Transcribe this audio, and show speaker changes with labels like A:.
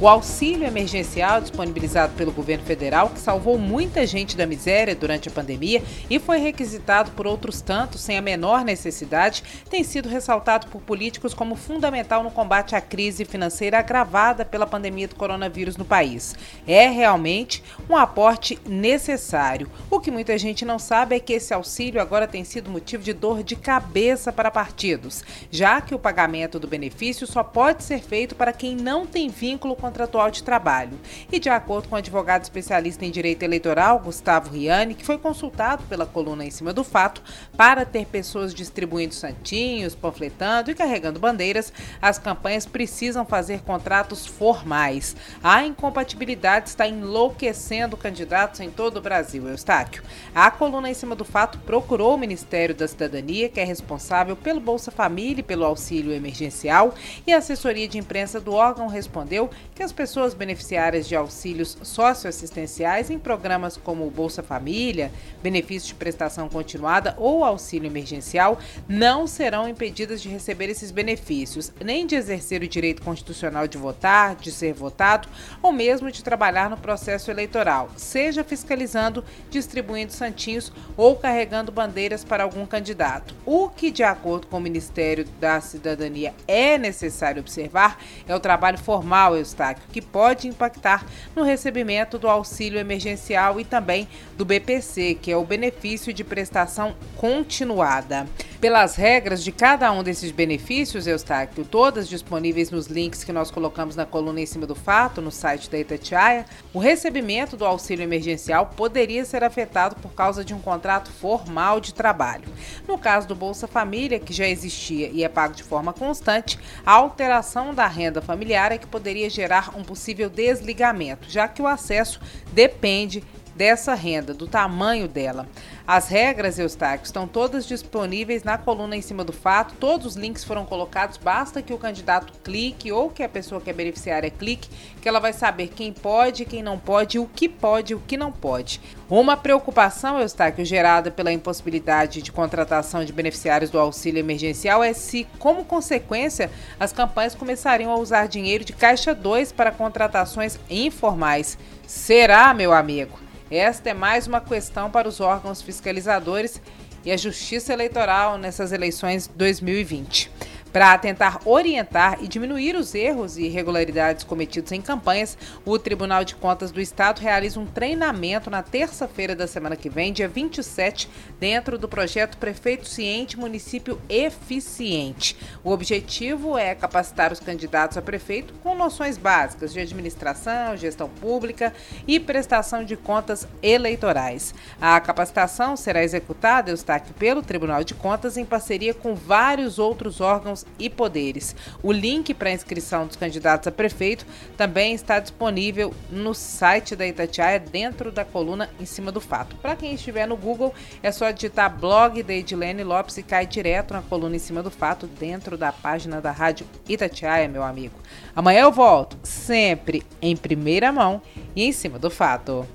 A: O auxílio emergencial disponibilizado pelo governo federal, que salvou muita gente da miséria durante a pandemia e foi requisitado por outros tantos sem a menor necessidade, tem sido ressaltado por políticos como fundamental no combate à crise financeira agravada pela pandemia do coronavírus no país. É realmente um aporte necessário. O que muita gente não sabe é que esse auxílio agora tem sido motivo de dor de cabeça para partidos, já que o pagamento do benefício só pode ser feito para quem não tem vínculo com contratual de trabalho. E de acordo com o advogado especialista em direito eleitoral, Gustavo Riani, que foi consultado pela coluna em cima do fato, para ter pessoas distribuindo santinhos, panfletando e carregando bandeiras, as campanhas precisam fazer contratos formais. A incompatibilidade está enlouquecendo candidatos em todo o Brasil, Eustáquio. A coluna em cima do fato procurou o Ministério da Cidadania, que é responsável pelo Bolsa Família e pelo auxílio emergencial, e a assessoria de imprensa do órgão respondeu que as pessoas beneficiárias de auxílios socioassistenciais em programas como o Bolsa Família, benefício de prestação continuada ou auxílio emergencial não serão impedidas de receber esses benefícios, nem de exercer o direito constitucional de votar, de ser votado ou mesmo de trabalhar no processo eleitoral, seja fiscalizando, distribuindo santinhos ou carregando bandeiras para algum candidato. O que, de acordo com o Ministério da Cidadania, é necessário observar é o trabalho formal, Eustáquio que pode impactar no recebimento do auxílio emergencial e também do BPC, que é o benefício de prestação continuada. Pelas regras de cada um desses benefícios, Eustáquio, todas disponíveis nos links que nós colocamos na coluna em cima do fato, no site da Itatiaia, o recebimento do auxílio emergencial poderia ser afetado por causa de um contrato formal de trabalho. No caso do Bolsa Família, que já existia e é pago de forma constante, a alteração da renda familiar é que poderia gerar um possível desligamento, já que o acesso depende dessa renda, do tamanho dela. As regras, Eustáquio, estão todas disponíveis na coluna em cima do fato. Todos os links foram colocados. Basta que o candidato clique ou que a pessoa que é beneficiária clique, que ela vai saber quem pode, quem não pode, o que pode e o que não pode. Uma preocupação, Eustáquio, gerada pela impossibilidade de contratação de beneficiários do auxílio emergencial é se, como consequência, as campanhas começariam a usar dinheiro de Caixa 2 para contratações informais. Será, meu amigo? Esta é mais uma questão para os órgãos fiscalizadores e a Justiça Eleitoral nessas eleições 2020. Para tentar orientar e diminuir os erros e irregularidades cometidos em campanhas, o Tribunal de Contas do Estado realiza um treinamento na terça-feira da semana que vem, dia 27, dentro do projeto Prefeito Ciente Município Eficiente. O objetivo é capacitar os candidatos a prefeito com noções básicas de administração, gestão pública e prestação de contas eleitorais. A capacitação será executada, Eustáquio, pelo Tribunal de Contas em parceria com vários outros órgãos e poderes. O link para a inscrição dos candidatos a prefeito também está disponível no site da Itatiaia, dentro da coluna em cima do fato. Para quem estiver no Google, é só digitar blog da Edilene Lopes e cai direto na coluna em cima do fato, dentro da página da Rádio Itatiaia, meu amigo. Amanhã eu volto, sempre em primeira mão e em cima do fato.